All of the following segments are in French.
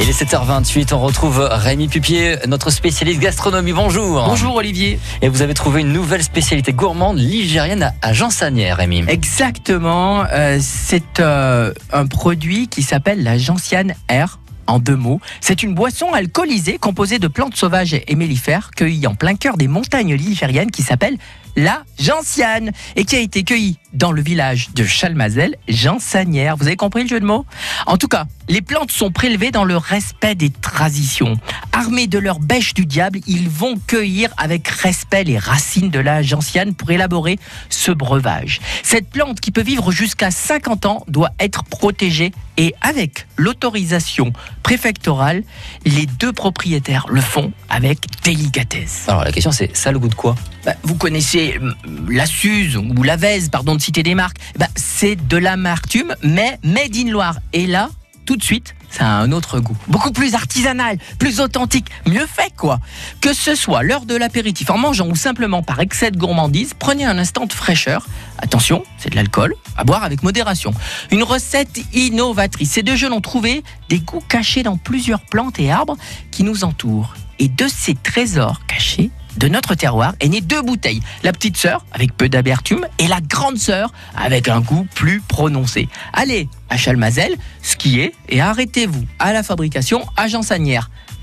Il est 7h28, on retrouve Rémi Pupier, notre spécialiste gastronomie. Bonjour. Bonjour Olivier. Et vous avez trouvé une nouvelle spécialité gourmande ligérienne à- Jean-Sanière, Rémi. Exactement, euh, c'est euh, un produit qui s'appelle la gentiane R. En deux mots, c'est une boisson alcoolisée composée de plantes sauvages et mellifères cueillies en plein cœur des montagnes ligériennes qui s'appelle la gentiane et qui a été cueillie dans le village de Chalmazel, Jean-Sanière. Vous avez compris le jeu de mots? En tout cas, les plantes sont prélevées dans le respect des traditions. Armés de leur bêche du diable, ils vont cueillir avec respect les racines de la gentiane pour élaborer ce breuvage. Cette plante qui peut vivre jusqu'à 50 ans doit être protégée et avec l'autorisation préfectorale, les deux propriétaires le font avec délicatesse. Alors la question c'est, ça a le goût de quoi? Bah, vous connaissez hum, la Suze ou la Vèze, pardon de citer des marques. Bah, c'est de l'amertume, mais made in Loire. Et là, tout de suite, ça a un autre goût. Beaucoup plus artisanal, plus authentique, mieux fait quoi. Que ce soit l'heure de l'apéritif, en mangeant ou simplement par excès de gourmandise, prenez un instant de fraîcheur. Attention, c'est de l'alcool, à boire avec modération. Une recette innovatrice. Ces deux jeunes ont trouvé des goûts cachés dans plusieurs plantes et arbres qui nous entourent. Et de ces trésors cachés, de notre terroir est née deux bouteilles. La petite sœur, avec peu d'amertume, et la grande sœur, avec un goût plus prononcé. Allez, à Chalmazel, skiez et arrêtez-vous à la fabrication à.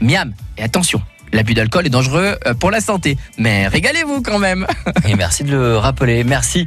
Miam, et attention, l'abus d'alcool est dangereux euh, pour la santé. Mais régalez-vous quand même Et merci de le rappeler. Merci.